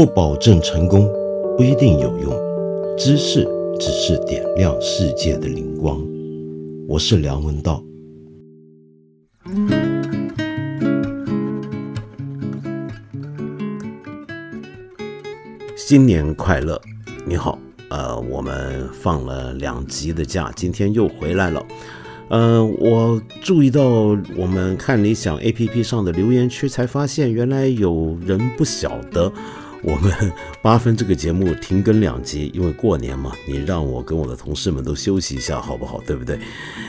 不保证成功，不一定有用。知识只是点亮世界的灵光。我是梁文道。新年快乐！你好，呃，我们放了两集的假，今天又回来了。呃，我注意到我们看理想 A P P 上的留言区，才发现原来有人不晓得我们八分这个节目停更两集，因为过年嘛，你让我跟我的同事们都休息一下，好不好？对不对？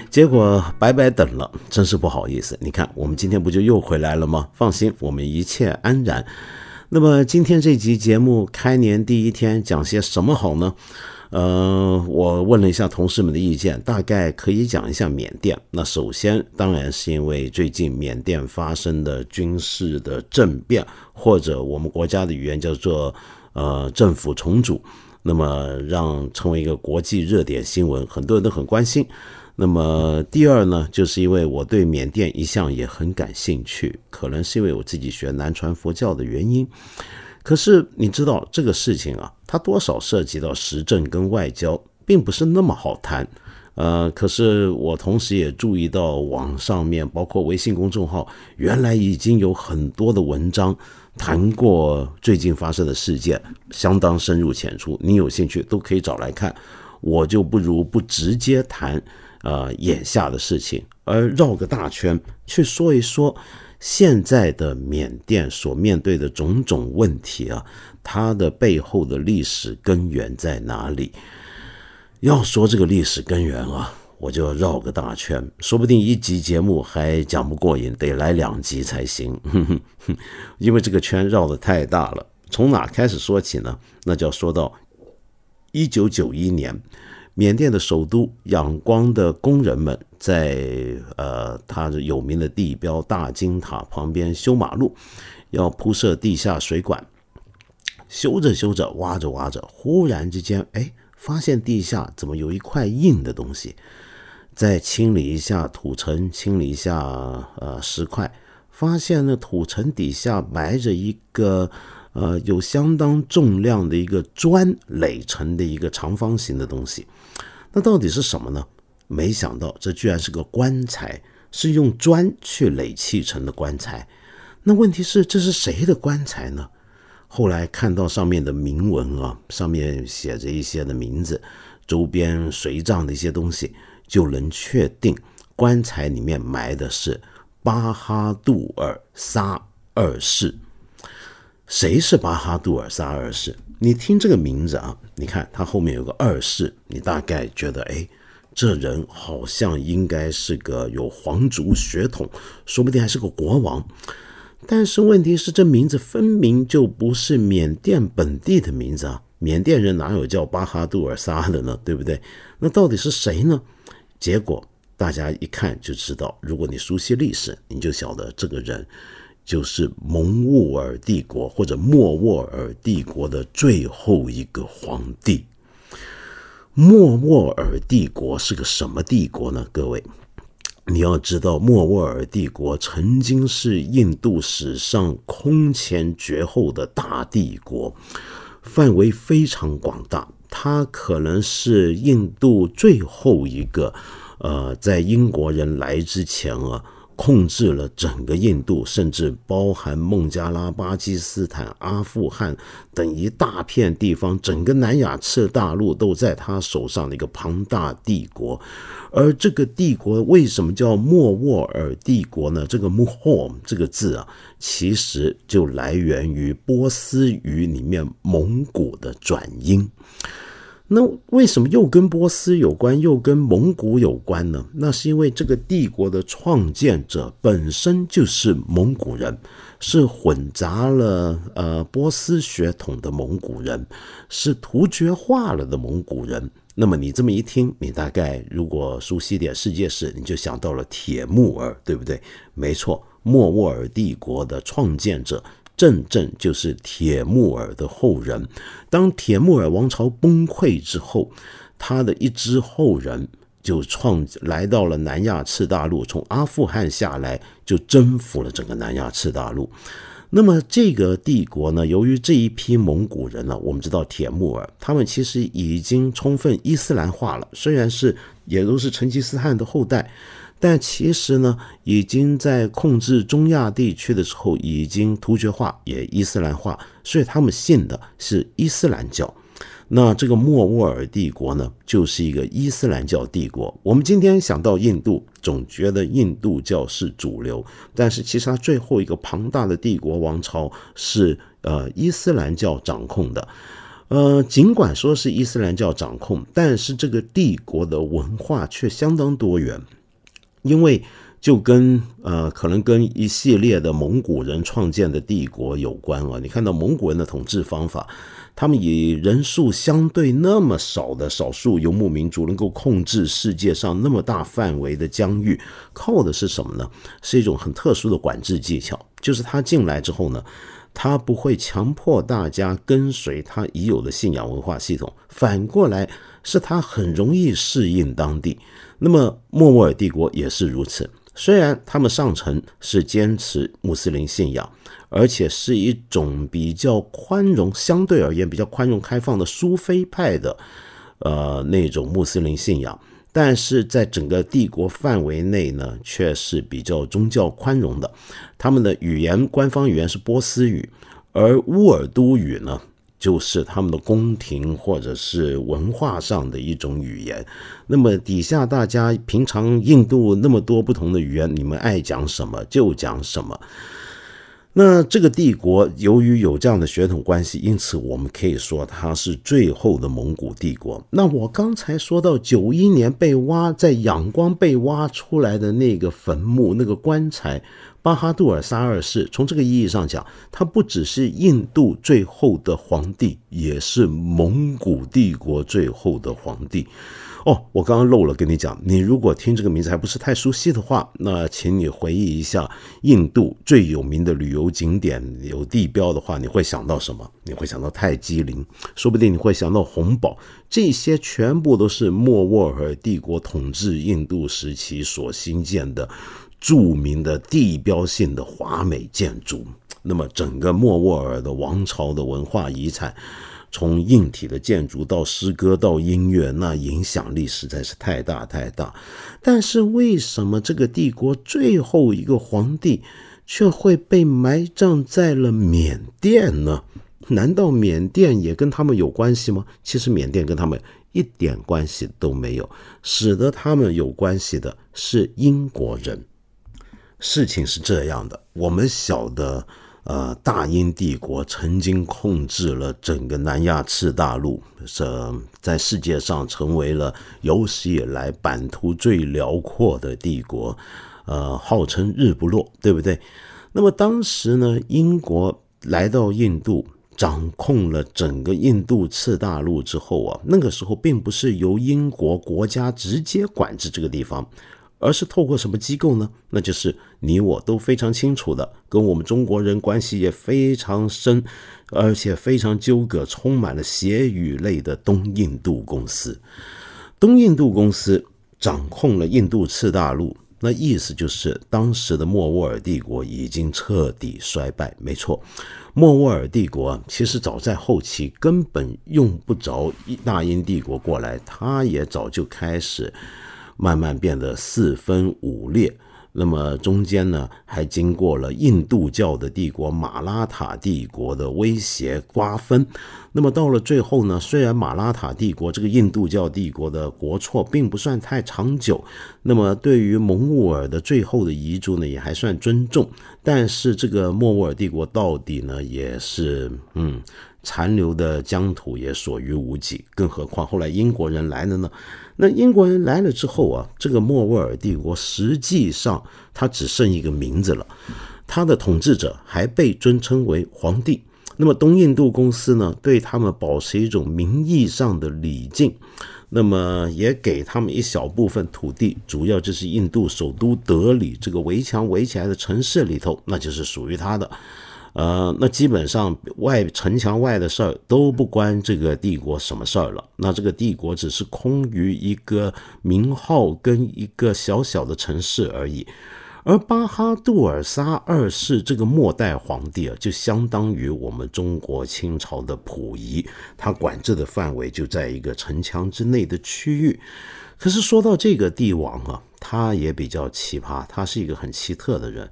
结果白白等了，真是不好意思。你看，我们今天不就又回来了吗？放心，我们一切安然。那么今天这集节目开年第一天讲些什么好呢？呃，我问了一下同事们的意见，大概可以讲一下缅甸。那首先当然是因为最近缅甸发生的军事的政变，或者我们国家的语言叫做呃政府重组，那么让成为一个国际热点新闻，很多人都很关心。那么第二呢，就是因为我对缅甸一向也很感兴趣，可能是因为我自己学南传佛教的原因。可是你知道这个事情啊，它多少涉及到时政跟外交，并不是那么好谈。呃，可是我同时也注意到网上面，包括微信公众号，原来已经有很多的文章谈过最近发生的事件，相当深入浅出。你有兴趣都可以找来看。我就不如不直接谈呃眼下的事情，而绕个大圈去说一说。现在的缅甸所面对的种种问题啊，它的背后的历史根源在哪里？要说这个历史根源啊，我就要绕个大圈，说不定一集节目还讲不过瘾，得来两集才行。因为这个圈绕的太大了，从哪开始说起呢？那就要说到一九九一年。缅甸的首都仰光的工人们在呃，它有名的地标大金塔旁边修马路，要铺设地下水管。修着修着，挖着挖着，忽然之间，哎，发现地下怎么有一块硬的东西？再清理一下土层，清理一下呃石块，发现那土层底下埋着一个。呃，有相当重量的一个砖垒成的一个长方形的东西，那到底是什么呢？没想到这居然是个棺材，是用砖去垒砌成的棺材。那问题是这是谁的棺材呢？后来看到上面的铭文啊，上面写着一些的名字，周边随葬的一些东西，就能确定棺材里面埋的是巴哈杜尔沙二世。谁是巴哈杜尔萨二世？你听这个名字啊，你看他后面有个二世，你大概觉得，哎，这人好像应该是个有皇族血统，说不定还是个国王。但是问题是，这名字分明就不是缅甸本地的名字啊！缅甸人哪有叫巴哈杜尔萨的呢？对不对？那到底是谁呢？结果大家一看就知道，如果你熟悉历史，你就晓得这个人。就是蒙兀尔帝国或者莫卧儿帝国的最后一个皇帝。莫卧儿帝国是个什么帝国呢？各位，你要知道，莫卧儿帝国曾经是印度史上空前绝后的大帝国，范围非常广大。它可能是印度最后一个，呃，在英国人来之前啊。控制了整个印度，甚至包含孟加拉、巴基斯坦、阿富汗等一大片地方，整个南亚次大陆都在他手上的一个庞大帝国。而这个帝国为什么叫莫卧儿帝国呢？这个 “mohom” 这个字啊，其实就来源于波斯语里面蒙古的转音。那为什么又跟波斯有关，又跟蒙古有关呢？那是因为这个帝国的创建者本身就是蒙古人，是混杂了呃波斯血统的蒙古人，是突厥化了的蒙古人。那么你这么一听，你大概如果熟悉点世界史，你就想到了铁木儿，对不对？没错，莫卧儿帝国的创建者。正正就是铁木尔的后人。当铁木尔王朝崩溃之后，他的一支后人就创来到了南亚次大陆，从阿富汗下来就征服了整个南亚次大陆。那么这个帝国呢，由于这一批蒙古人呢，我们知道铁木尔，他们其实已经充分伊斯兰化了，虽然是也都是成吉思汗的后代，但其实呢，已经在控制中亚地区的时候已经突厥化，也伊斯兰化，所以他们信的是伊斯兰教。那这个莫卧儿帝国呢，就是一个伊斯兰教帝国。我们今天想到印度，总觉得印度教是主流，但是其实它最后一个庞大的帝国王朝是呃伊斯兰教掌控的。呃，尽管说是伊斯兰教掌控，但是这个帝国的文化却相当多元，因为就跟呃可能跟一系列的蒙古人创建的帝国有关啊。你看到蒙古人的统治方法。他们以人数相对那么少的少数游牧民族，能够控制世界上那么大范围的疆域，靠的是什么呢？是一种很特殊的管制技巧。就是他进来之后呢，他不会强迫大家跟随他已有的信仰文化系统，反过来是他很容易适应当地。那么莫卧儿帝国也是如此，虽然他们上层是坚持穆斯林信仰。而且是一种比较宽容，相对而言比较宽容开放的苏菲派的，呃，那种穆斯林信仰。但是在整个帝国范围内呢，却是比较宗教宽容的。他们的语言官方语言是波斯语，而乌尔都语呢，就是他们的宫廷或者是文化上的一种语言。那么底下大家平常印度那么多不同的语言，你们爱讲什么就讲什么。那这个帝国由于有这样的血统关系，因此我们可以说它是最后的蒙古帝国。那我刚才说到九一年被挖在仰光被挖出来的那个坟墓、那个棺材，巴哈杜尔沙二世，从这个意义上讲，他不只是印度最后的皇帝，也是蒙古帝国最后的皇帝。哦，我刚刚漏了跟你讲，你如果听这个名字还不是太熟悉的话，那请你回忆一下印度最有名的旅游景点有地标的话，你会想到什么？你会想到泰姬陵，说不定你会想到红堡，这些全部都是莫卧儿帝国统治印度时期所兴建的著名的地标性的华美建筑。那么，整个莫卧儿的王朝的文化遗产。从硬体的建筑到诗歌到音乐，那影响力实在是太大太大。但是为什么这个帝国最后一个皇帝却会被埋葬在了缅甸呢？难道缅甸也跟他们有关系吗？其实缅甸跟他们一点关系都没有，使得他们有关系的是英国人。事情是这样的，我们晓得。呃，大英帝国曾经控制了整个南亚次大陆，是在世界上成为了有史以来版图最辽阔的帝国，呃，号称日不落，对不对？那么当时呢，英国来到印度，掌控了整个印度次大陆之后啊，那个时候并不是由英国国家直接管制这个地方。而是透过什么机构呢？那就是你我都非常清楚的，跟我们中国人关系也非常深，而且非常纠葛，充满了血与泪的东印度公司。东印度公司掌控了印度次大陆，那意思就是当时的莫卧儿帝国已经彻底衰败。没错，莫卧儿帝国其实早在后期根本用不着大英帝国过来，他也早就开始。慢慢变得四分五裂，那么中间呢，还经过了印度教的帝国马拉塔帝国的威胁瓜分。那么到了最后呢，虽然马拉塔帝国这个印度教帝国的国错并不算太长久，那么对于蒙兀尔的最后的遗嘱呢，也还算尊重。但是这个莫卧儿帝国到底呢，也是嗯。残留的疆土也所余无几，更何况后来英国人来了呢？那英国人来了之后啊，这个莫卧儿帝国实际上它只剩一个名字了，它的统治者还被尊称为皇帝。那么东印度公司呢，对他们保持一种名义上的礼敬，那么也给他们一小部分土地，主要就是印度首都德里这个围墙围起来的城市里头，那就是属于他的。呃，那基本上外城墙外的事儿都不关这个帝国什么事儿了。那这个帝国只是空于一个名号跟一个小小的城市而已。而巴哈杜尔沙二世这个末代皇帝啊，就相当于我们中国清朝的溥仪，他管制的范围就在一个城墙之内的区域。可是说到这个帝王啊，他也比较奇葩，他是一个很奇特的人。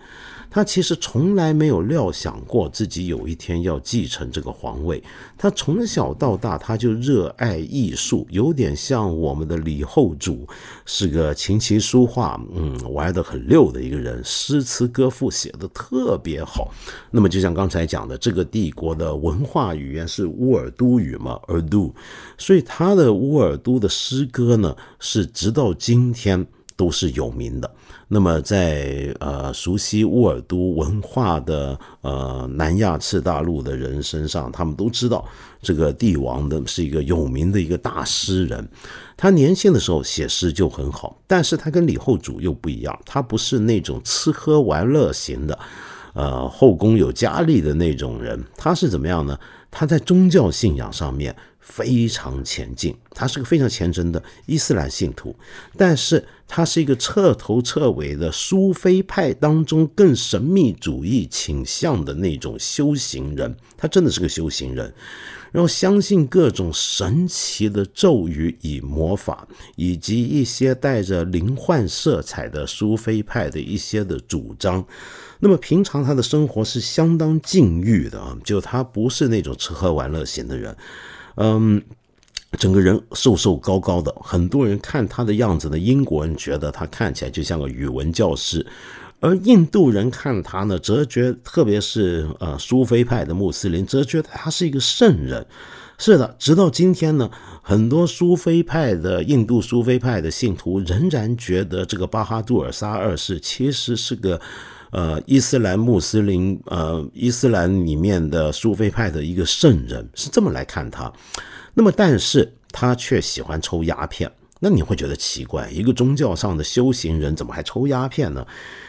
他其实从来没有料想过自己有一天要继承这个皇位。他从小到大他就热爱艺术，有点像我们的李后主，是个琴棋书画，嗯，玩得很溜的一个人，诗词歌赋写得特别好。那么就像刚才讲的，这个帝国的文化语言是乌尔都语嘛，尔都，所以他的乌尔都的诗歌呢，是直到今天都是有名的。那么，在呃熟悉乌尔都文化的呃南亚次大陆的人身上，他们都知道这个帝王的是一个有名的一个大诗人。他年轻的时候写诗就很好，但是他跟李后主又不一样，他不是那种吃喝玩乐型的，呃后宫有佳丽的那种人。他是怎么样呢？他在宗教信仰上面。非常前进，他是个非常虔诚的伊斯兰信徒，但是他是一个彻头彻尾的苏菲派当中更神秘主义倾向的那种修行人，他真的是个修行人，然后相信各种神奇的咒语与魔法，以及一些带着灵幻色彩的苏菲派的一些的主张。那么平常他的生活是相当禁欲的啊，就他不是那种吃喝玩乐型的人。嗯，整个人瘦瘦高高的，很多人看他的样子呢，英国人觉得他看起来就像个语文教师，而印度人看他呢，则觉，特别是呃苏菲派的穆斯林，则觉得他是一个圣人。是的，直到今天呢，很多苏菲派的印度苏菲派的信徒仍然觉得这个巴哈杜尔沙二世其实是个。呃，伊斯兰穆斯林，呃，伊斯兰里面的苏菲派的一个圣人是这么来看他，那么，但是他却喜欢抽鸦片，那你会觉得奇怪，一个宗教上的修行人怎么还抽鸦片呢？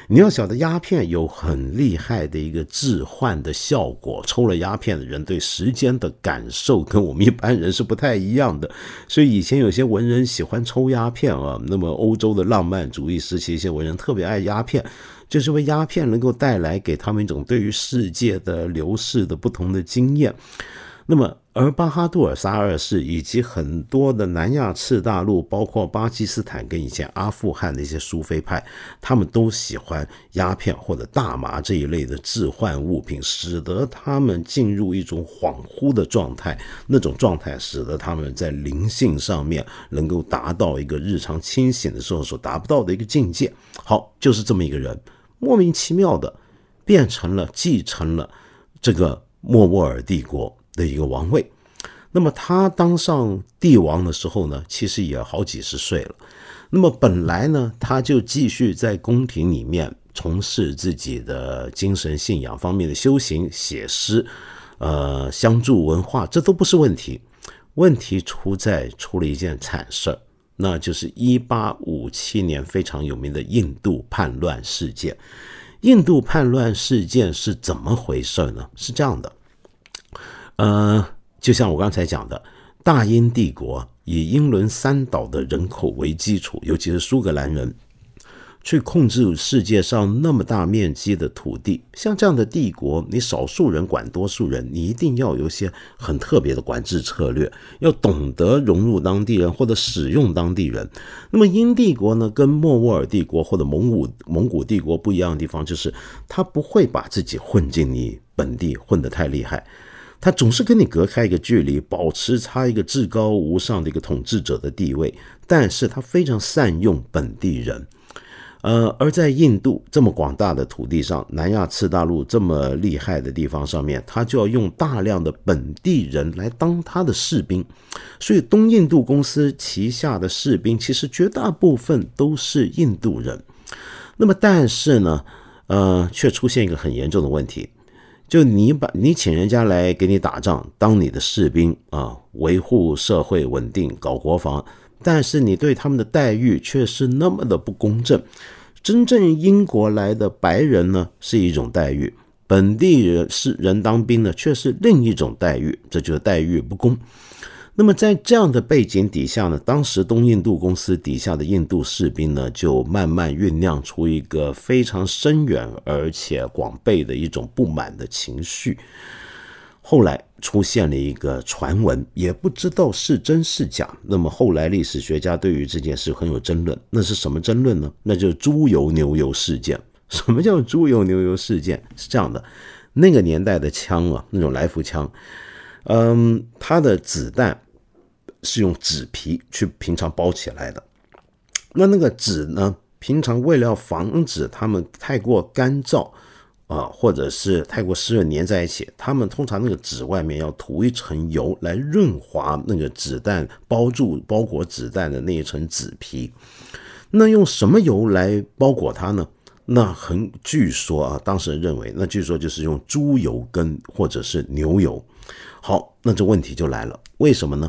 你要晓得，鸦片有很厉害的一个致幻的效果，抽了鸦片的人对时间的感受跟我们一般人是不太一样的，所以以前有些文人喜欢抽鸦片啊，那么欧洲的浪漫主义时期，一些文人特别爱鸦片。就是为鸦片能够带来给他们一种对于世界的流逝的不同的经验。那么，而巴哈杜尔沙二世以及很多的南亚次大陆，包括巴基斯坦跟以前阿富汗的一些苏菲派，他们都喜欢鸦片或者大麻这一类的致幻物品，使得他们进入一种恍惚的状态。那种状态使得他们在灵性上面能够达到一个日常清醒的时候所达不到的一个境界。好，就是这么一个人。莫名其妙的变成了继承了这个莫卧儿帝国的一个王位。那么他当上帝王的时候呢，其实也好几十岁了。那么本来呢，他就继续在宫廷里面从事自己的精神信仰方面的修行、写诗，呃，相助文化，这都不是问题。问题出在出了一件惨事儿。那就是一八五七年非常有名的印度叛乱事件。印度叛乱事件是怎么回事呢？是这样的，呃，就像我刚才讲的，大英帝国以英伦三岛的人口为基础，尤其是苏格兰人。去控制世界上那么大面积的土地，像这样的帝国，你少数人管多数人，你一定要有一些很特别的管制策略，要懂得融入当地人或者使用当地人。那么英帝国呢，跟莫卧儿帝国或者蒙古蒙古帝国不一样的地方，就是他不会把自己混进你本地混得太厉害，他总是跟你隔开一个距离，保持他一个至高无上的一个统治者的地位，但是他非常善用本地人。呃，而在印度这么广大的土地上，南亚次大陆这么厉害的地方上面，他就要用大量的本地人来当他的士兵，所以东印度公司旗下的士兵其实绝大部分都是印度人。那么，但是呢，呃，却出现一个很严重的问题，就你把你请人家来给你打仗，当你的士兵啊，维护社会稳定，搞国防。但是你对他们的待遇却是那么的不公正。真正英国来的白人呢是一种待遇，本地人是人当兵呢却是另一种待遇，这就是待遇不公。那么在这样的背景底下呢，当时东印度公司底下的印度士兵呢，就慢慢酝酿出一个非常深远而且广备的一种不满的情绪。后来出现了一个传闻，也不知道是真是假。那么后来历史学家对于这件事很有争论。那是什么争论呢？那就是猪油牛油事件。什么叫猪油牛油事件？是这样的，那个年代的枪啊，那种来福枪，嗯，它的子弹是用纸皮去平常包起来的。那那个纸呢，平常为了防止它们太过干燥。啊，或者是太过湿润粘在一起，他们通常那个纸外面要涂一层油来润滑那个子弹包住包裹子弹的那一层纸皮。那用什么油来包裹它呢？那很据说啊，当事人认为，那据说就是用猪油跟或者是牛油。好，那这问题就来了，为什么呢？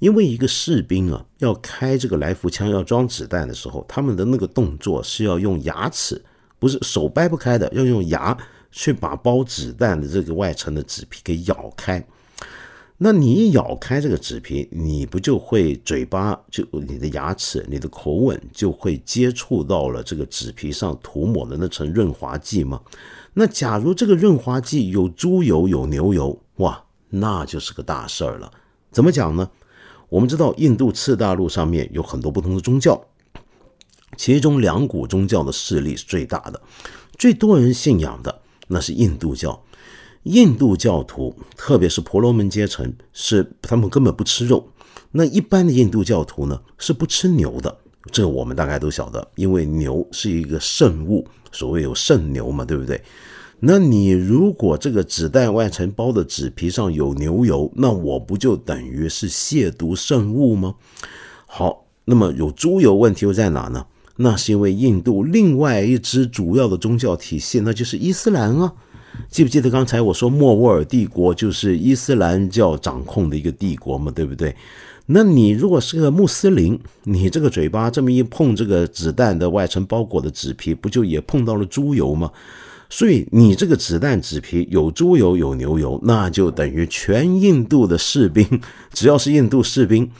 因为一个士兵啊，要开这个来福枪要装子弹的时候，他们的那个动作是要用牙齿。不是手掰不开的，要用牙去把包子弹的这个外层的纸皮给咬开。那你一咬开这个纸皮，你不就会嘴巴就你的牙齿、你的口吻就会接触到了这个纸皮上涂抹的那层润滑剂吗？那假如这个润滑剂有猪油、有牛油，哇，那就是个大事儿了。怎么讲呢？我们知道印度次大陆上面有很多不同的宗教。其中两股宗教的势力是最大的，最多人信仰的那是印度教。印度教徒，特别是婆罗门阶层，是他们根本不吃肉。那一般的印度教徒呢，是不吃牛的。这个我们大概都晓得，因为牛是一个圣物，所谓有圣牛嘛，对不对？那你如果这个纸袋外层包的纸皮上有牛油，那我不就等于是亵渎圣物吗？好，那么有猪油问题又在哪呢？那是因为印度另外一支主要的宗教体系，那就是伊斯兰啊。记不记得刚才我说莫卧儿帝国就是伊斯兰教掌控的一个帝国嘛，对不对？那你如果是个穆斯林，你这个嘴巴这么一碰，这个子弹的外层包裹的纸皮，不就也碰到了猪油吗？所以你这个子弹纸皮有猪油有牛油，那就等于全印度的士兵，只要是印度士兵。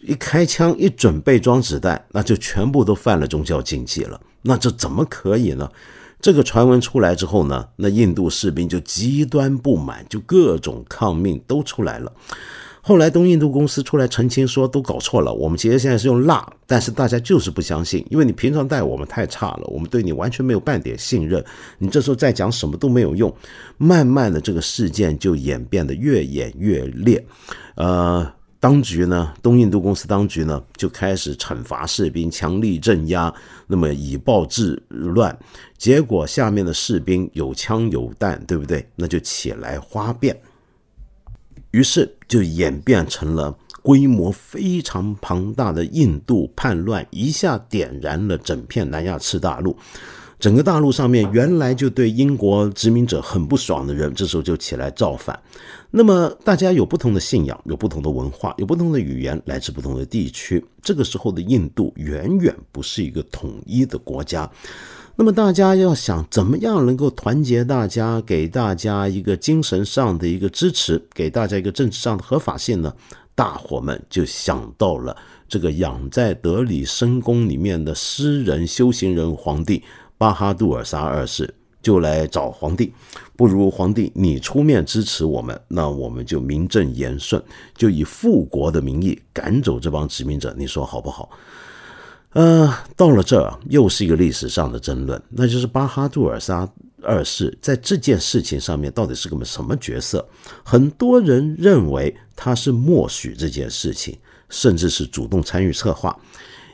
一开枪，一准备装子弹，那就全部都犯了宗教禁忌了。那这怎么可以呢？这个传闻出来之后呢，那印度士兵就极端不满，就各种抗命都出来了。后来东印度公司出来澄清说，都搞错了，我们其实现在是用蜡，但是大家就是不相信，因为你平常待我们太差了，我们对你完全没有半点信任。你这时候再讲什么都没有用。慢慢的，这个事件就演变得越演越烈，呃。当局呢，东印度公司当局呢，就开始惩罚士兵，强力镇压，那么以暴制乱，结果下面的士兵有枪有弹，对不对？那就起来哗变，于是就演变成了规模非常庞大的印度叛乱，一下点燃了整片南亚次大陆。整个大陆上面原来就对英国殖民者很不爽的人，这时候就起来造反。那么大家有不同的信仰，有不同的文化，有不同的语言，来自不同的地区。这个时候的印度远远不是一个统一的国家。那么大家要想怎么样能够团结大家，给大家一个精神上的一个支持，给大家一个政治上的合法性呢？大伙们就想到了这个养在德里深宫里面的诗人、修行人皇帝。巴哈杜尔沙二世就来找皇帝，不如皇帝你出面支持我们，那我们就名正言顺，就以复国的名义赶走这帮殖民者，你说好不好？呃，到了这儿又是一个历史上的争论，那就是巴哈杜尔沙二世在这件事情上面到底是个什么角色？很多人认为他是默许这件事情，甚至是主动参与策划。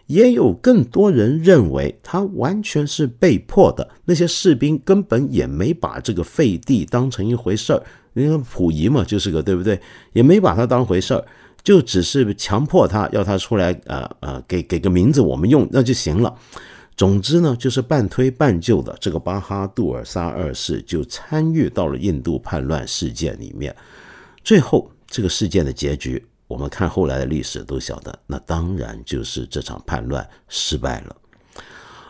也有更多人认为他完全是被迫的，那些士兵根本也没把这个废帝当成一回事儿。因为溥仪嘛，就是个对不对？也没把他当回事儿，就只是强迫他要他出来，呃呃，给给个名字我们用那就行了。总之呢，就是半推半就的，这个巴哈杜尔沙二世就参与到了印度叛乱事件里面。最后，这个事件的结局。我们看后来的历史都晓得，那当然就是这场叛乱失败了。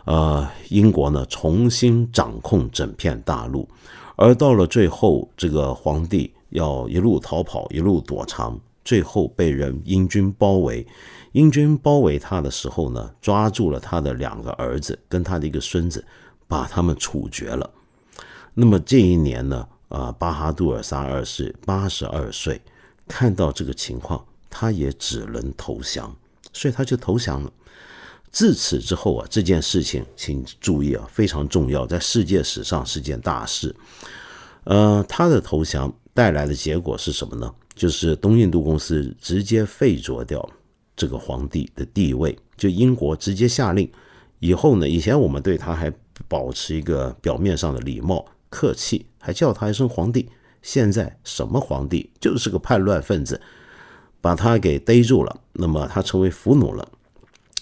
呃，英国呢重新掌控整片大陆，而到了最后，这个皇帝要一路逃跑，一路躲藏，最后被人英军包围。英军包围他的时候呢，抓住了他的两个儿子跟他的一个孙子，把他们处决了。那么这一年呢，啊，巴哈杜尔沙二世八十二岁，看到这个情况，他也只能投降，所以他就投降了。自此之后啊，这件事情请注意啊，非常重要，在世界史上是件大事。呃，他的投降带来的结果是什么呢？就是东印度公司直接废除掉这个皇帝的地位，就英国直接下令，以后呢，以前我们对他还保持一个表面上的礼貌、客气，还叫他一声皇帝。现在什么皇帝，就是个叛乱分子，把他给逮住了，那么他成为俘虏了，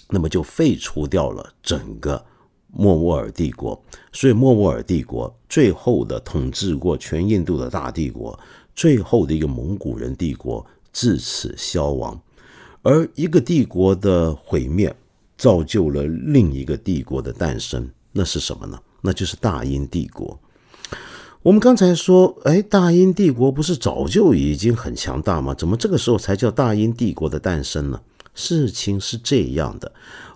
那么就废除掉了整个。莫卧儿帝国，所以莫卧儿帝国最后的统治过全印度的大帝国，最后的一个蒙古人帝国至此消亡。而一个帝国的毁灭，造就了另一个帝国的诞生。那是什么呢？那就是大英帝国。我们刚才说，哎，大英帝国不是早就已经很强大吗？怎么这个时候才叫大英帝国的诞生呢？事情是这样的。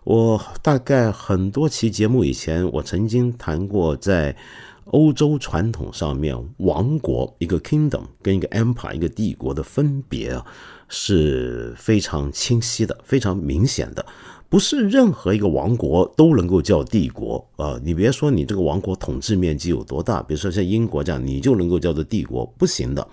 我大概很多期节目以前，我曾经谈过，在欧洲传统上面，王国一个 kingdom 跟一个 empire 一个帝国的分别啊，是非常清晰的，非常明显的。不是任何一个王国都能够叫帝国啊！你别说你这个王国统治面积有多大，比如说像英国这样，你就能够叫做帝国，不行的。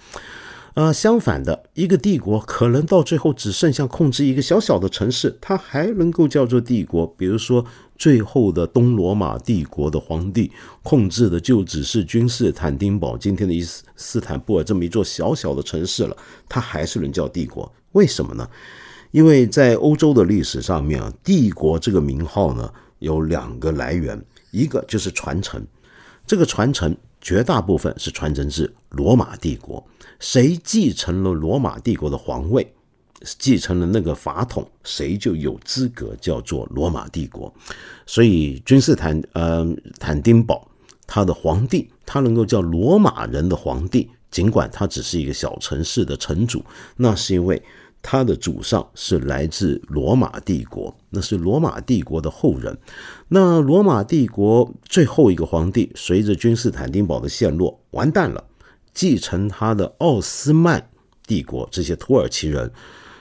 呃，相反的，一个帝国可能到最后只剩下控制一个小小的城市，它还能够叫做帝国。比如说，最后的东罗马帝国的皇帝控制的就只是君士坦丁堡，今天的伊斯斯坦布尔这么一座小小的城市了，它还是能叫帝国？为什么呢？因为在欧洲的历史上面啊，帝国这个名号呢有两个来源，一个就是传承，这个传承绝大部分是传承至罗马帝国。谁继承了罗马帝国的皇位，继承了那个法统，谁就有资格叫做罗马帝国。所以君士坦呃坦丁堡他的皇帝，他能够叫罗马人的皇帝，尽管他只是一个小城市的城主，那是因为他的祖上是来自罗马帝国，那是罗马帝国的后人。那罗马帝国最后一个皇帝，随着君士坦丁堡的陷落，完蛋了。继承他的奥斯曼帝国，这些土耳其人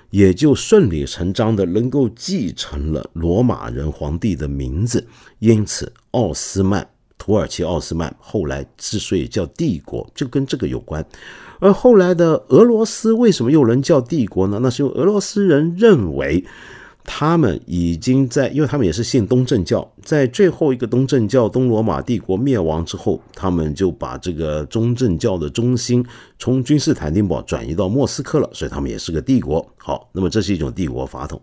也就顺理成章的能够继承了罗马人皇帝的名字，因此奥斯曼土耳其奥斯曼后来之所以叫帝国，就跟这个有关。而后来的俄罗斯为什么又能叫帝国呢？那是因为俄罗斯人认为。他们已经在，因为他们也是信东正教，在最后一个东正教东罗马帝国灭亡之后，他们就把这个中正教的中心从君士坦丁堡转移到莫斯科了，所以他们也是个帝国。好，那么这是一种帝国法统。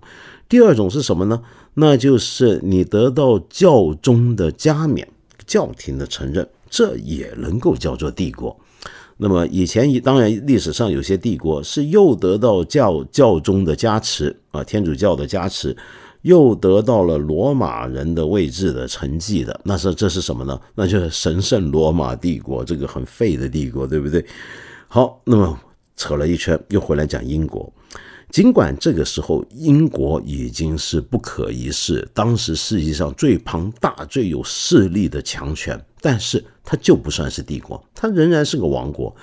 第二种是什么呢？那就是你得到教宗的加冕，教廷的承认，这也能够叫做帝国。那么以前当然历史上有些帝国是又得到教教宗的加持啊，天主教的加持，又得到了罗马人的位置的成绩的，那是这是什么呢？那就是神圣罗马帝国，这个很废的帝国，对不对？好，那么扯了一圈，又回来讲英国。尽管这个时候英国已经是不可一世，当时世界上最庞大、最有势力的强权，但是它就不算是帝国，它仍然是个王国。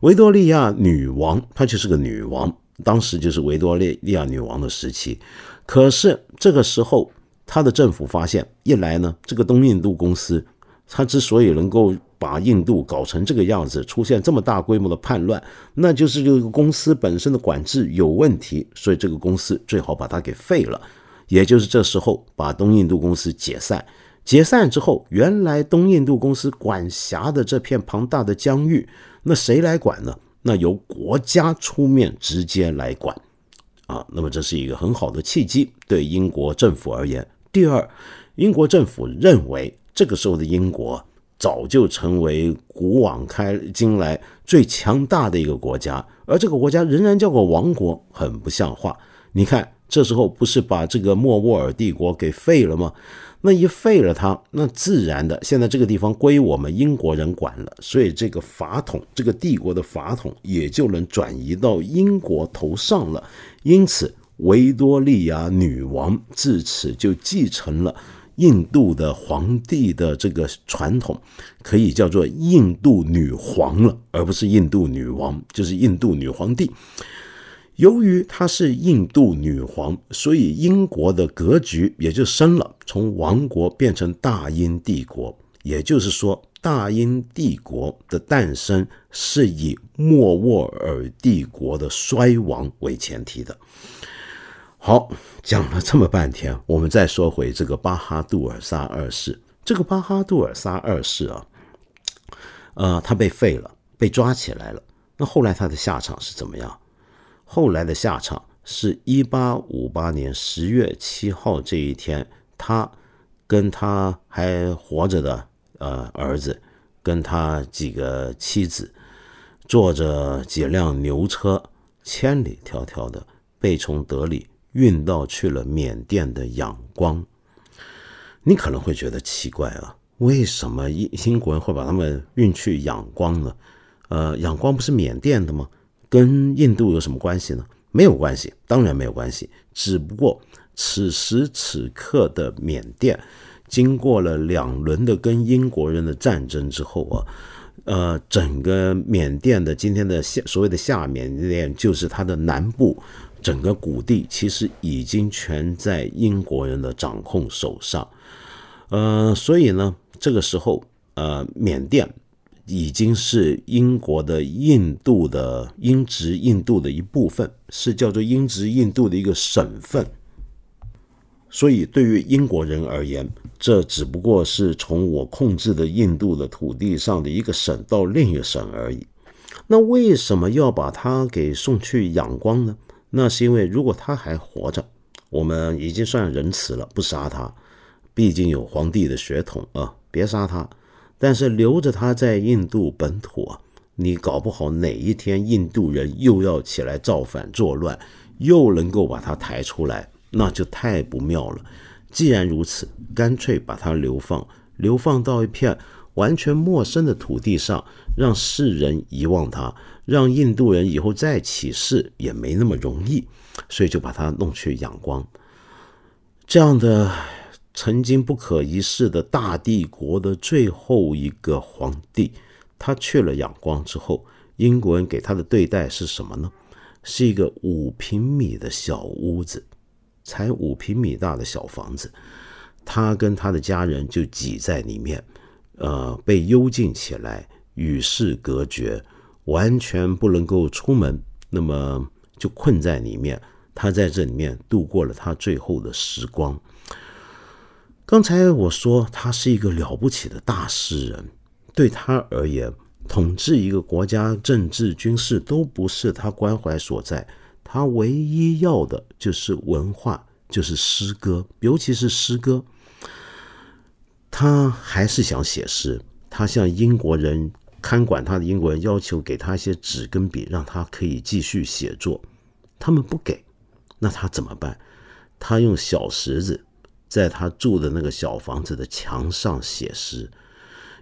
维多利亚女王她就是个女王，当时就是维多利亚女王的时期。可是这个时候，她的政府发现，一来呢，这个东印度公司，他之所以能够。把印度搞成这个样子，出现这么大规模的叛乱，那就是这个公司本身的管制有问题，所以这个公司最好把它给废了。也就是这时候，把东印度公司解散。解散之后，原来东印度公司管辖的这片庞大的疆域，那谁来管呢？那由国家出面直接来管啊。那么这是一个很好的契机，对英国政府而言。第二，英国政府认为这个时候的英国。早就成为古往开今来最强大的一个国家，而这个国家仍然叫个王国，很不像话。你看，这时候不是把这个莫卧儿帝国给废了吗？那一废了它，那自然的，现在这个地方归我们英国人管了，所以这个法统，这个帝国的法统也就能转移到英国头上了。因此，维多利亚女王自此就继承了印度的皇帝的这个传统，可以叫做印度女皇了，而不是印度女王，就是印度女皇帝。由于她是印度女皇，所以英国的格局也就升了，从王国变成大英帝国。也就是说，大英帝国的诞生是以莫卧儿帝国的衰亡为前提的。好，讲了这么半天，我们再说回这个巴哈杜尔沙二世。这个巴哈杜尔沙二世啊，呃，他被废了，被抓起来了。那后来他的下场是怎么样？后来的下场是一八五八年十月七号这一天，他跟他还活着的呃儿子，跟他几个妻子，坐着几辆牛车，千里迢迢的被从德里运到去了缅甸的仰光。你可能会觉得奇怪啊，为什么英英国人会把他们运去仰光呢？呃，仰光不是缅甸的吗？跟印度有什么关系呢？没有关系，当然没有关系。只不过此时此刻的缅甸，经过了两轮的跟英国人的战争之后啊，呃，整个缅甸的今天的下所谓的下缅甸，就是它的南部整个谷地，其实已经全在英国人的掌控手上。呃，所以呢，这个时候，呃，缅甸。已经是英国的印度的英殖印度的一部分，是叫做英殖印度的一个省份。所以，对于英国人而言，这只不过是从我控制的印度的土地上的一个省到另一个省而已。那为什么要把它给送去仰光呢？那是因为如果他还活着，我们已经算仁慈了，不杀他，毕竟有皇帝的血统啊，别杀他。但是留着他在印度本土啊，你搞不好哪一天印度人又要起来造反作乱，又能够把他抬出来，那就太不妙了。既然如此，干脆把他流放，流放到一片完全陌生的土地上，让世人遗忘他，让印度人以后再起事也没那么容易，所以就把他弄去仰光，这样的。曾经不可一世的大帝国的最后一个皇帝，他去了仰光之后，英国人给他的对待是什么呢？是一个五平米的小屋子，才五平米大的小房子，他跟他的家人就挤在里面，呃，被幽禁起来，与世隔绝，完全不能够出门，那么就困在里面。他在这里面度过了他最后的时光。刚才我说他是一个了不起的大诗人，对他而言，统治一个国家，政治、军事都不是他关怀所在。他唯一要的就是文化，就是诗歌，尤其是诗歌。他还是想写诗。他向英国人看管他的英国人要求给他一些纸跟笔，让他可以继续写作。他们不给，那他怎么办？他用小石子。在他住的那个小房子的墙上写诗，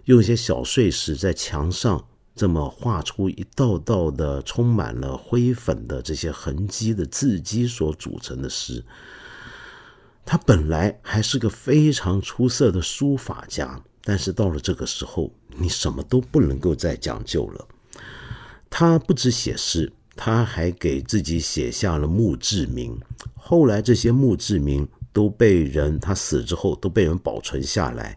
用一些小碎石在墙上这么画出一道道的充满了灰粉的这些痕迹的字迹所组成的诗。他本来还是个非常出色的书法家，但是到了这个时候，你什么都不能够再讲究了。他不止写诗，他还给自己写下了墓志铭。后来这些墓志铭。都被人，他死之后都被人保存下来。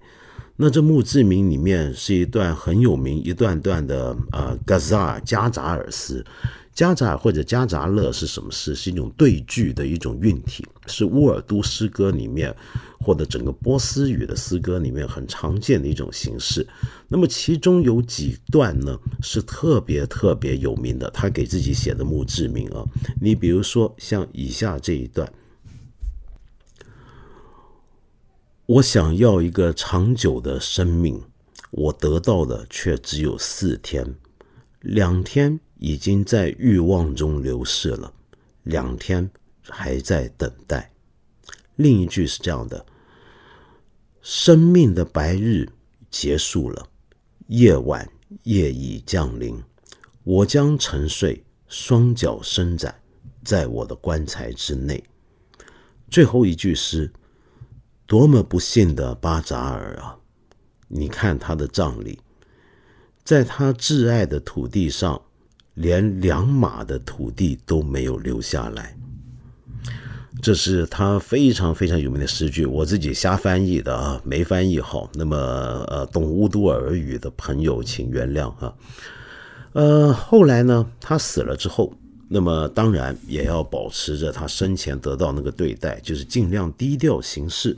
那这墓志铭里面是一段很有名、一段段的呃，加扎尔加扎尔斯。加扎或者加扎勒是什么诗？是一种对句的一种韵体，是乌尔都诗歌里面或者整个波斯语的诗歌里面很常见的一种形式。那么其中有几段呢是特别特别有名的，他给自己写的墓志铭啊。你比如说像以下这一段。我想要一个长久的生命，我得到的却只有四天，两天已经在欲望中流逝了，两天还在等待。另一句是这样的：生命的白日结束了，夜晚夜已降临，我将沉睡，双脚伸展在我的棺材之内。最后一句诗，多么不幸的巴扎尔啊！你看他的葬礼，在他挚爱的土地上，连两码的土地都没有留下来。这是他非常非常有名的诗句，我自己瞎翻译的啊，没翻译好。那么，呃，懂乌都尔语的朋友请原谅哈。呃，后来呢，他死了之后。那么当然也要保持着他生前得到那个对待，就是尽量低调行事。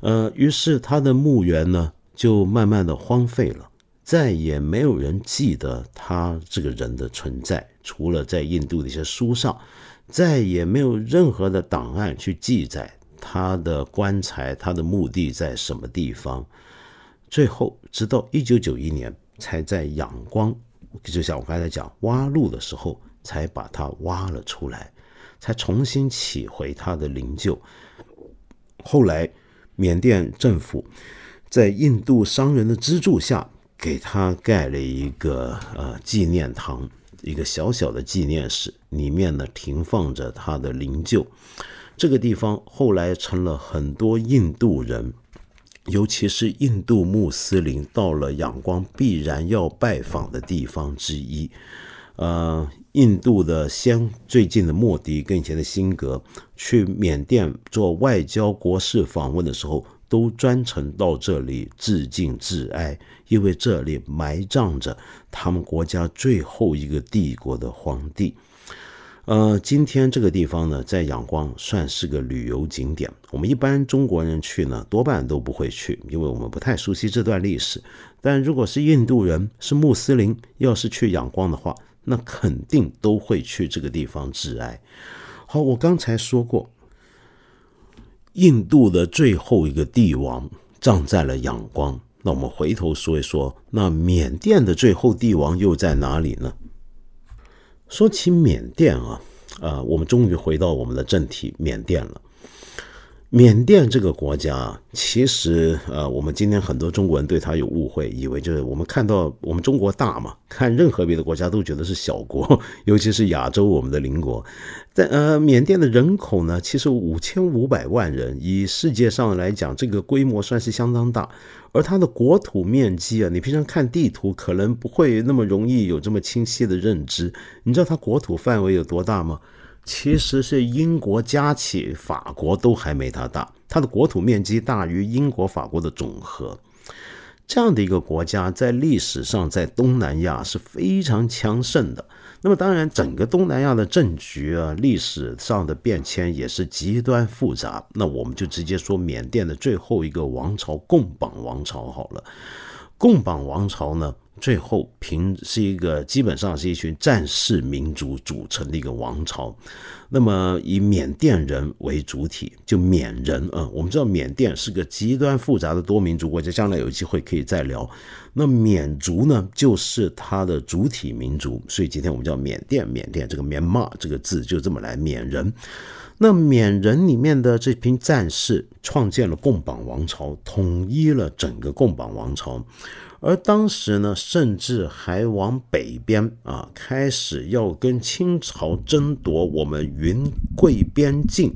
呃，于是他的墓园呢就慢慢的荒废了，再也没有人记得他这个人的存在，除了在印度的一些书上，再也没有任何的档案去记载他的棺材、他的墓地在什么地方。最后，直到一九九一年，才在仰光，就像我刚才讲挖路的时候。才把它挖了出来，才重新起回他的灵柩。后来，缅甸政府在印度商人的资助下，给他盖了一个呃纪念堂，一个小小的纪念室，里面呢停放着他的灵柩。这个地方后来成了很多印度人，尤其是印度穆斯林到了仰光必然要拜访的地方之一。呃，印度的先最近的莫迪跟以前的辛格去缅甸做外交国事访问的时候，都专程到这里致敬致哀，因为这里埋葬着他们国家最后一个帝国的皇帝。呃，今天这个地方呢，在仰光算是个旅游景点。我们一般中国人去呢，多半都不会去，因为我们不太熟悉这段历史。但如果是印度人，是穆斯林，要是去仰光的话，那肯定都会去这个地方致哀。好，我刚才说过，印度的最后一个帝王葬在了仰光。那我们回头说一说，那缅甸的最后帝王又在哪里呢？说起缅甸啊，啊，我们终于回到我们的正题，缅甸了。缅甸这个国家，其实呃，我们今天很多中国人对它有误会，以为就是我们看到我们中国大嘛，看任何别的国家都觉得是小国，尤其是亚洲我们的邻国。在呃，缅甸的人口呢，其实五千五百万人，以世界上来讲，这个规模算是相当大。而它的国土面积啊，你平常看地图可能不会那么容易有这么清晰的认知。你知道它国土范围有多大吗？其实是英国加起法国都还没它大，它的国土面积大于英国、法国的总和。这样的一个国家，在历史上在东南亚是非常强盛的。那么，当然，整个东南亚的政局啊，历史上的变迁也是极端复杂。那我们就直接说缅甸的最后一个王朝——贡榜王朝好了。贡榜王朝呢？最后，平是一个基本上是一群战士民族组成的一个王朝。那么，以缅甸人为主体，就缅人啊。我们知道缅甸是个极端复杂的多民族国家，将来有机会可以再聊。那缅族呢，就是它的主体民族，所以今天我们叫缅甸。缅甸这个缅甸这个字就这么来，缅人。那缅人里面的这批战士创建了贡榜王朝，统一了整个贡榜王朝。而当时呢，甚至还往北边啊，开始要跟清朝争夺我们云贵边境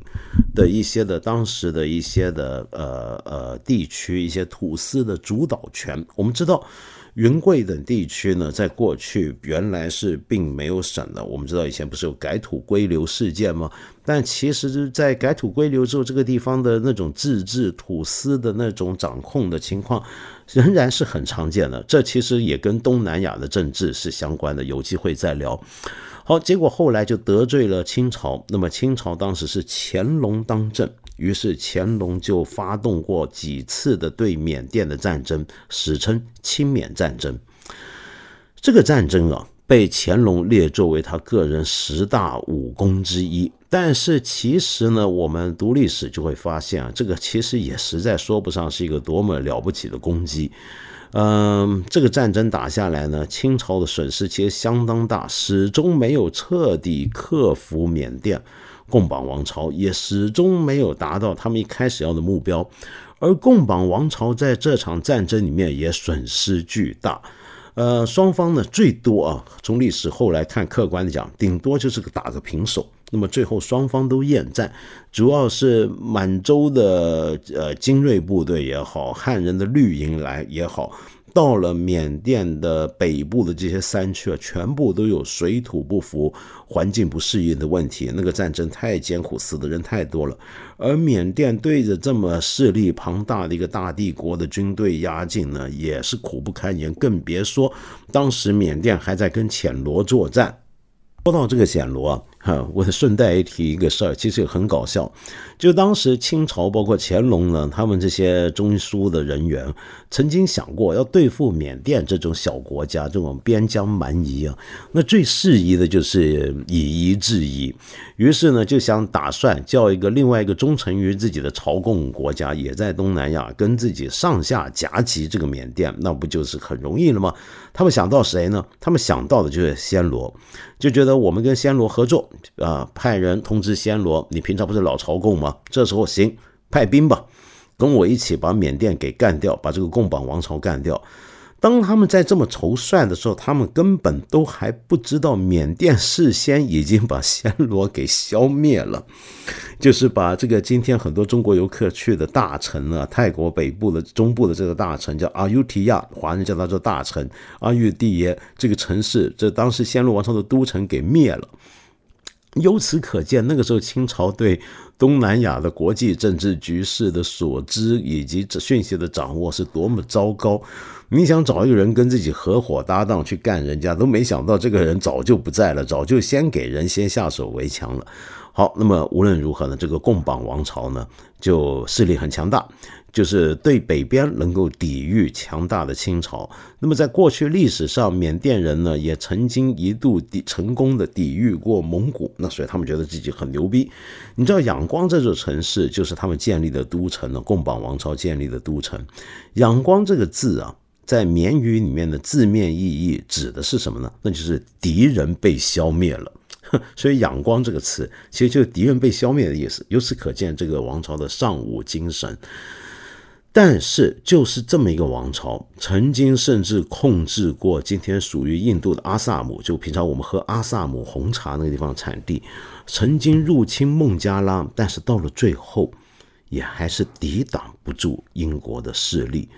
的一些的当时的一些的呃呃地区一些土司的主导权。我们知道。云贵等地区呢，在过去原来是并没有省的。我们知道以前不是有改土归流事件吗？但其实，在改土归流之后，这个地方的那种自治土司的那种掌控的情况，仍然是很常见的。这其实也跟东南亚的政治是相关的。有机会再聊。好，结果后来就得罪了清朝。那么清朝当时是乾隆当政。于是乾隆就发动过几次的对缅甸的战争，史称清缅战争。这个战争啊，被乾隆列作为他个人十大武功之一。但是其实呢，我们读历史就会发现啊，这个其实也实在说不上是一个多么了不起的功绩。嗯，这个战争打下来呢，清朝的损失其实相当大，始终没有彻底克服缅甸。贡榜王朝也始终没有达到他们一开始要的目标，而贡榜王朝在这场战争里面也损失巨大。呃，双方呢最多啊，从历史后来看，客观的讲，顶多就是个打个平手。那么最后双方都厌战，主要是满洲的呃精锐部队也好，汉人的绿营来也好，到了缅甸的北部的这些山区啊，全部都有水土不服、环境不适应的问题。那个战争太艰苦，死的人太多了。而缅甸对着这么势力庞大的一个大帝国的军队压境呢，也是苦不堪言。更别说当时缅甸还在跟暹罗作战。说到这个暹罗啊。哈我顺带一提一个事儿，其实也很搞笑。就当时清朝，包括乾隆呢，他们这些中枢的人员，曾经想过要对付缅甸这种小国家，这种边疆蛮夷啊，那最适宜的就是以夷制夷。于是呢，就想打算叫一个另外一个忠诚于自己的朝贡国家，也在东南亚，跟自己上下夹击这个缅甸，那不就是很容易了吗？他们想到谁呢？他们想到的就是暹罗，就觉得我们跟暹罗合作。啊！派人通知暹罗，你平常不是老朝贡吗？这时候行，派兵吧，跟我一起把缅甸给干掉，把这个贡榜王朝干掉。当他们在这么筹算的时候，他们根本都还不知道缅甸事先已经把暹罗给消灭了，就是把这个今天很多中国游客去的大城啊，泰国北部的中部的这个大城叫阿尤提亚，华人叫它做大城阿育帝耶这个城市，这当时暹罗王朝的都城给灭了。由此可见，那个时候清朝对东南亚的国际政治局势的所知以及这讯息的掌握是多么糟糕。你想找一个人跟自己合伙搭档去干人家，都没想到这个人早就不在了，早就先给人先下手为强了。好，那么无论如何呢，这个贡榜王朝呢，就势力很强大。就是对北边能够抵御强大的清朝。那么在过去历史上，缅甸人呢也曾经一度抵成功的抵御过蒙古，那所以他们觉得自己很牛逼。你知道仰光这座城市就是他们建立的都城呢，贡榜王朝建立的都城。仰光这个字啊，在缅语里面的字面意义指的是什么呢？那就是敌人被消灭了。所以仰光这个词其实就是敌人被消灭的意思。由此可见，这个王朝的尚武精神。但是，就是这么一个王朝，曾经甚至控制过今天属于印度的阿萨姆，就平常我们喝阿萨姆红茶那个地方产地，曾经入侵孟加拉，但是到了最后，也还是抵挡不住英国的势力。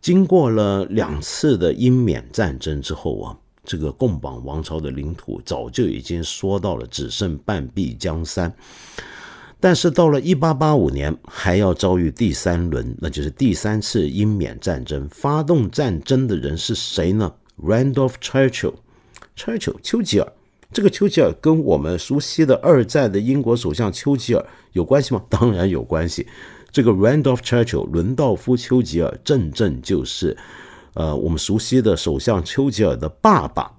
经过了两次的英缅战争之后啊，这个贡榜王朝的领土早就已经缩到了只剩半壁江山。但是到了一八八五年，还要遭遇第三轮，那就是第三次英缅战争。发动战争的人是谁呢？Randolph Churchill，Churchill，丘吉尔。这个丘吉尔跟我们熟悉的二战的英国首相丘吉尔有关系吗？当然有关系。这个 Randolph Churchill，伦道夫·丘吉尔，正正就是，呃，我们熟悉的首相丘吉尔的爸爸。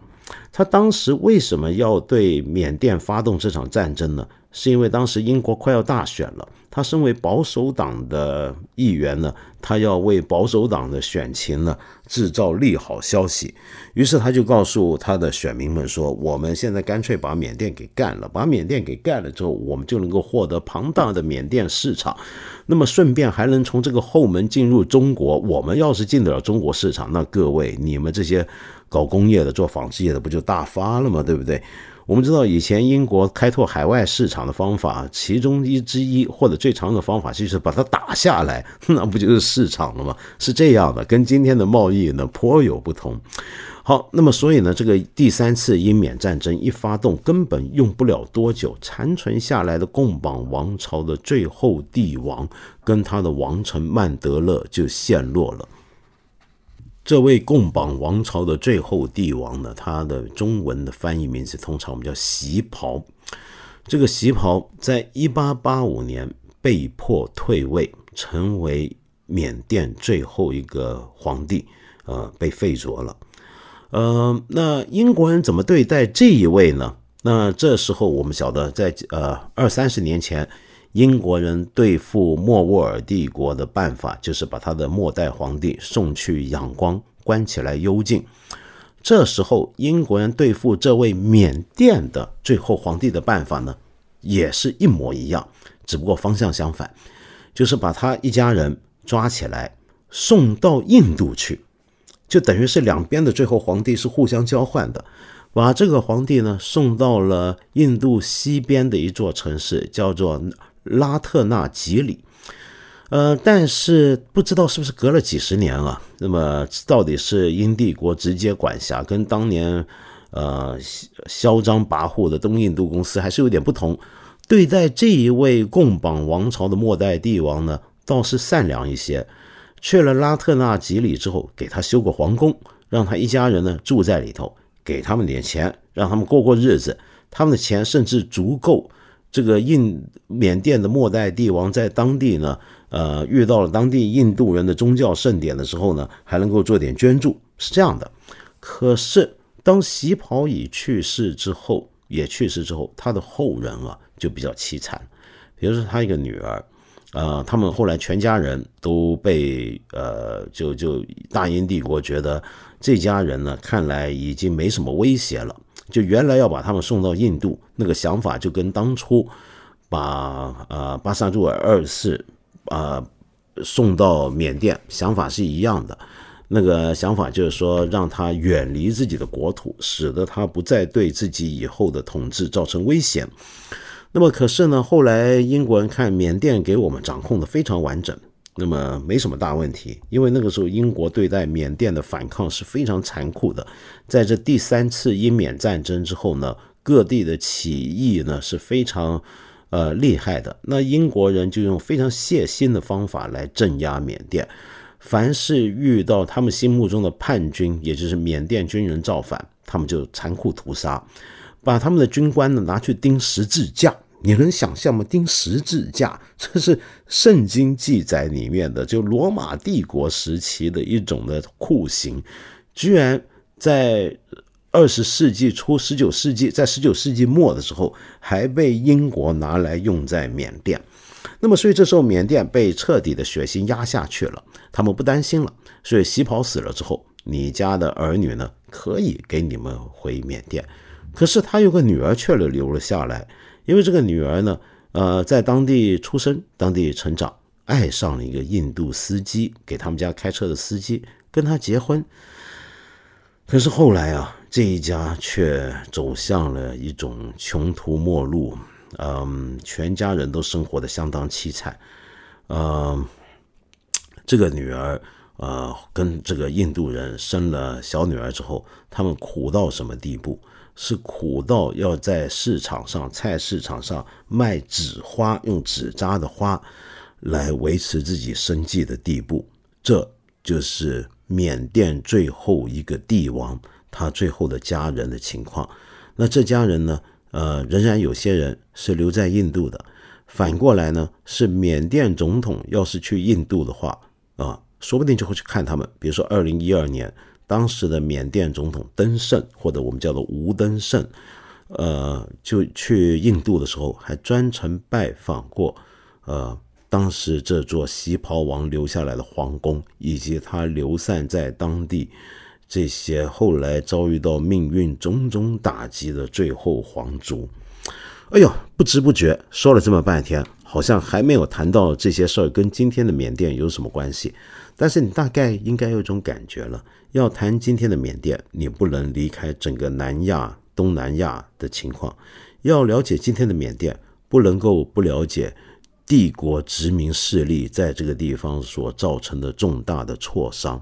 他当时为什么要对缅甸发动这场战争呢？是因为当时英国快要大选了，他身为保守党的议员呢，他要为保守党的选情呢制造利好消息，于是他就告诉他的选民们说：“我们现在干脆把缅甸给干了，把缅甸给干了之后，我们就能够获得庞大的缅甸市场，那么顺便还能从这个后门进入中国。我们要是进得了中国市场，那各位你们这些搞工业的、做纺织业的，不就大发了吗？对不对？”我们知道，以前英国开拓海外市场的方法，其中一之一或者最长的方法，就是把它打下来，那不就是市场了吗？是这样的，跟今天的贸易呢颇有不同。好，那么所以呢，这个第三次英缅战争一发动，根本用不了多久，残存下来的贡榜王朝的最后帝王跟他的王臣曼德勒就陷落了。这位贡榜王朝的最后帝王呢，他的中文的翻译名字通常我们叫袭袍。这个袭袍在一八八五年被迫退位，成为缅甸最后一个皇帝，呃，被废除了。呃，那英国人怎么对待这一位呢？那这时候我们晓得，在呃二三十年前。英国人对付莫卧儿帝国的办法，就是把他的末代皇帝送去仰光关起来幽禁。这时候，英国人对付这位缅甸的最后皇帝的办法呢，也是一模一样，只不过方向相反，就是把他一家人抓起来送到印度去，就等于是两边的最后皇帝是互相交换的，把这个皇帝呢送到了印度西边的一座城市，叫做拉特纳吉里。呃，但是不知道是不是隔了几十年啊？那么到底是英帝国直接管辖，跟当年呃嚣张跋扈的东印度公司还是有点不同。对待这一位贡榜王朝的末代帝王呢，倒是善良一些。去了拉特纳吉里之后，给他修个皇宫，让他一家人呢住在里头，给他们点钱，让他们过过日子。他们的钱甚至足够这个印缅甸的末代帝王在当地呢。呃，遇到了当地印度人的宗教盛典的时候呢，还能够做点捐助，是这样的。可是当喜跑乙去世之后，也去世之后，他的后人啊就比较凄惨。比如说他一个女儿，呃，他们后来全家人都被呃，就就大英帝国觉得这家人呢，看来已经没什么威胁了。就原来要把他们送到印度，那个想法就跟当初把呃巴萨杜尔二世。啊，送到缅甸，想法是一样的。那个想法就是说，让他远离自己的国土，使得他不再对自己以后的统治造成危险。那么，可是呢，后来英国人看缅甸给我们掌控的非常完整，那么没什么大问题。因为那个时候英国对待缅甸的反抗是非常残酷的。在这第三次英缅战争之后呢，各地的起义呢是非常。呃，厉害的那英国人就用非常血腥的方法来镇压缅甸。凡是遇到他们心目中的叛军，也就是缅甸军人造反，他们就残酷屠杀，把他们的军官呢拿去钉十字架。你能想象吗？钉十字架，这是圣经记载里面的，就罗马帝国时期的一种的酷刑，居然在。二十世纪初，十九世纪在十九世纪末的时候，还被英国拿来用在缅甸。那么，所以这时候缅甸被彻底的血腥压下去了，他们不担心了。所以喜跑死了之后，你家的儿女呢，可以给你们回缅甸。可是他有个女儿却留了下来，因为这个女儿呢，呃，在当地出生，当地成长，爱上了一个印度司机，给他们家开车的司机，跟他结婚。可是后来啊。这一家却走向了一种穷途末路，嗯，全家人都生活的相当凄惨，嗯，这个女儿，呃，跟这个印度人生了小女儿之后，他们苦到什么地步？是苦到要在市场上、菜市场上卖纸花，用纸扎的花来维持自己生计的地步。这就是缅甸最后一个帝王。他最后的家人的情况，那这家人呢？呃，仍然有些人是留在印度的。反过来呢，是缅甸总统要是去印度的话，啊，说不定就会去看他们。比如说，二零一二年，当时的缅甸总统登盛，或者我们叫做吴登盛，呃，就去印度的时候，还专程拜访过，呃，当时这座西袍王留下来的皇宫，以及他流散在当地。这些后来遭遇到命运种种打击的最后皇族，哎呦，不知不觉说了这么半天，好像还没有谈到这些事儿跟今天的缅甸有什么关系。但是你大概应该有一种感觉了，要谈今天的缅甸，你不能离开整个南亚、东南亚的情况。要了解今天的缅甸，不能够不了解帝国殖民势力在这个地方所造成的重大的挫伤。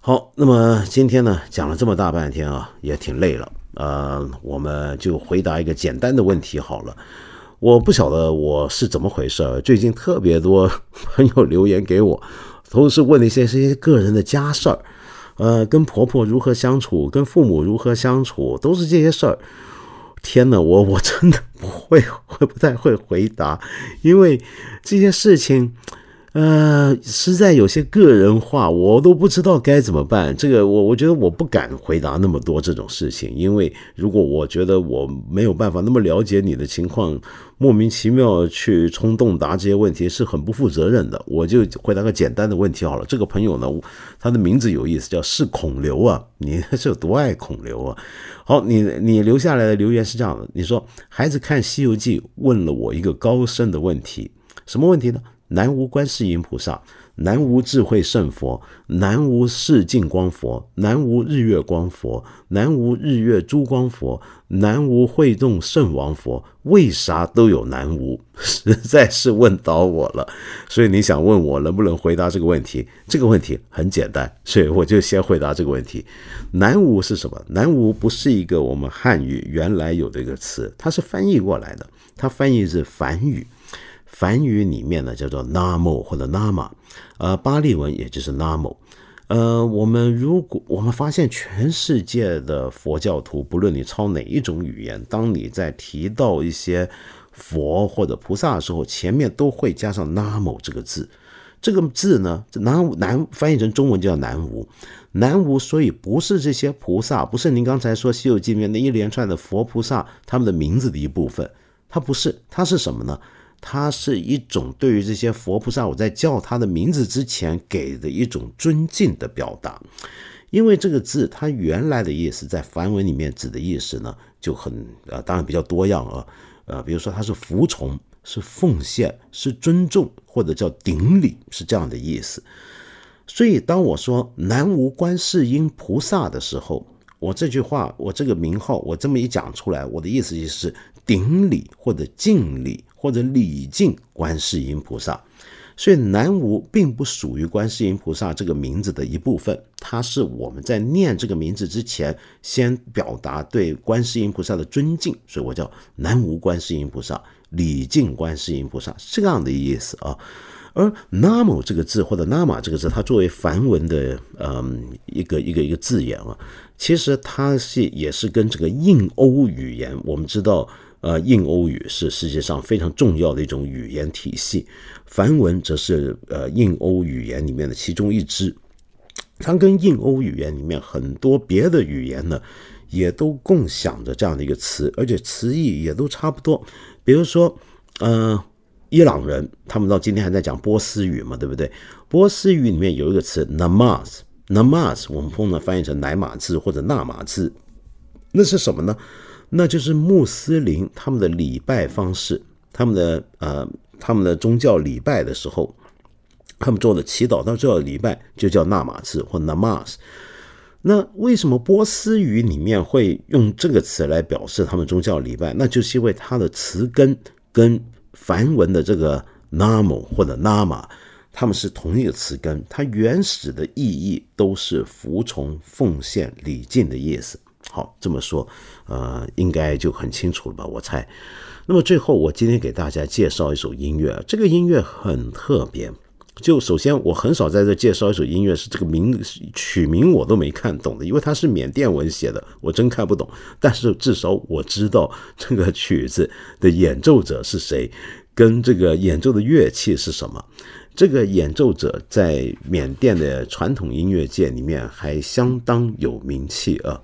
好，那么今天呢，讲了这么大半天啊，也挺累了。呃，我们就回答一个简单的问题好了。我不晓得我是怎么回事，最近特别多朋友留言给我，都是问一些这些个人的家事儿，呃，跟婆婆如何相处，跟父母如何相处，都是这些事儿。天哪，我 我真的不会，会不太会回答，因为这些事情。呃，实在有些个人化，我都不知道该怎么办。这个我我觉得我不敢回答那么多这种事情，因为如果我觉得我没有办法那么了解你的情况，莫名其妙去冲动答这些问题是很不负责任的。我就回答个简单的问题好了。这个朋友呢，他的名字有意思，叫是孔刘啊，你 是有多爱孔刘啊？好，你你留下来的留言是这样的，你说孩子看《西游记》问了我一个高深的问题，什么问题呢？南无观世音菩萨，南无智慧圣佛，南无世净光佛，南无日月光佛，南无日月珠光佛，南无会众圣王佛。为啥都有南无？实在是问倒我了。所以你想问我能不能回答这个问题？这个问题很简单，所以我就先回答这个问题。南无是什么？南无不是一个我们汉语原来有的一个词，它是翻译过来的，它翻译是梵语。梵语里面呢叫做 Namo 或者 Nama，呃，巴利文也就是 Namo，呃，我们如果我们发现全世界的佛教徒，不论你抄哪一种语言，当你在提到一些佛或者菩萨的时候，前面都会加上 Namo 这个字。这个字呢，南南翻译成中文叫南无，南无，所以不是这些菩萨，不是您刚才说《西游记》里面那一连串的佛菩萨他们的名字的一部分，它不是，它是什么呢？它是一种对于这些佛菩萨，我在叫他的名字之前给的一种尊敬的表达。因为这个字，它原来的意思在梵文里面指的意思呢，就很呃，当然比较多样啊，呃，比如说它是服从、是奉献、是尊重，或者叫顶礼，是这样的意思。所以当我说南无观世音菩萨的时候，我这句话，我这个名号，我这么一讲出来，我的意思就是顶礼或者敬礼。或者礼敬观世音菩萨，所以南无并不属于观世音菩萨这个名字的一部分，它是我们在念这个名字之前，先表达对观世音菩萨的尊敬，所以我叫南无观世音菩萨，礼敬观世音菩萨，是这样的意思啊。而 Namo 这个字或者 Nama 这个字，它作为梵文的嗯一个一个一个字眼啊，其实它是也是跟这个印欧语言，我们知道。呃，印欧语是世界上非常重要的一种语言体系，梵文则是呃印欧语言里面的其中一支。它跟印欧语言里面很多别的语言呢，也都共享着这样的一个词，而且词义也都差不多。比如说，呃，伊朗人他们到今天还在讲波斯语嘛，对不对？波斯语里面有一个词 namaz，namaz 我们通常翻译成乃玛字或者纳玛字，那是什么呢？那就是穆斯林他们的礼拜方式，他们的呃，他们的宗教礼拜的时候，他们做的祈祷，到最后礼拜就叫纳玛兹或 namaz。那为什么波斯语里面会用这个词来表示他们宗教礼拜？那就是因为它的词根跟梵文的这个 namo 或者 nama，他们是同一个词根，它原始的意义都是服从、奉献、礼敬的意思。好，这么说，呃，应该就很清楚了吧？我猜。那么最后，我今天给大家介绍一首音乐，这个音乐很特别。就首先，我很少在这介绍一首音乐，是这个名曲名我都没看懂的，因为它是缅甸文写的，我真看不懂。但是至少我知道这个曲子的演奏者是谁，跟这个演奏的乐器是什么。这个演奏者在缅甸的传统音乐界里面还相当有名气啊。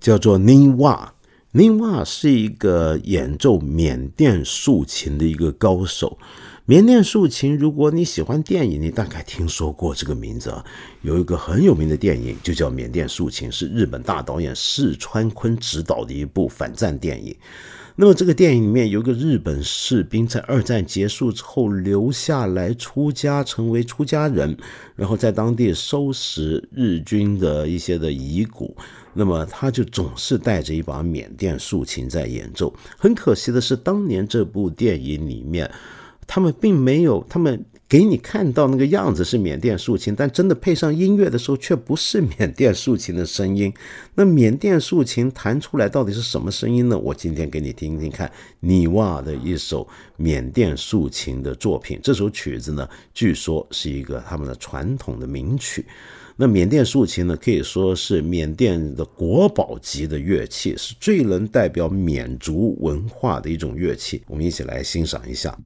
叫做宁瓦，宁瓦是一个演奏缅甸竖琴的一个高手。缅甸竖琴，如果你喜欢电影，你大概听说过这个名字啊。有一个很有名的电影，就叫《缅甸竖琴》，是日本大导演四川坤执导的一部反战电影。那么这个电影里面有个日本士兵，在二战结束之后留下来出家，成为出家人，然后在当地收拾日军的一些的遗骨。那么他就总是带着一把缅甸竖琴在演奏。很可惜的是，当年这部电影里面，他们并没有，他们给你看到那个样子是缅甸竖琴，但真的配上音乐的时候，却不是缅甸竖琴的声音。那缅甸竖琴弹出来到底是什么声音呢？我今天给你听听看，尼瓦的一首缅甸竖琴的作品。这首曲子呢，据说是一个他们的传统的名曲。那缅甸竖琴呢，可以说是缅甸的国宝级的乐器，是最能代表缅族文化的一种乐器。我们一起来欣赏一下。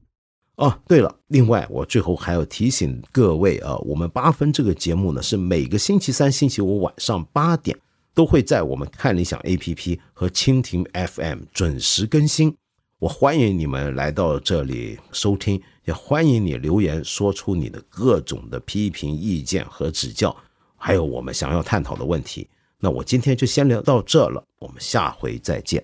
哦，对了，另外我最后还要提醒各位啊，我们八分这个节目呢是每个星期三、星期五晚上八点都会在我们看理想 APP 和蜻蜓 FM 准时更新。我欢迎你们来到这里收听，也欢迎你留言说出你的各种的批评意见和指教，还有我们想要探讨的问题。那我今天就先聊到这了，我们下回再见。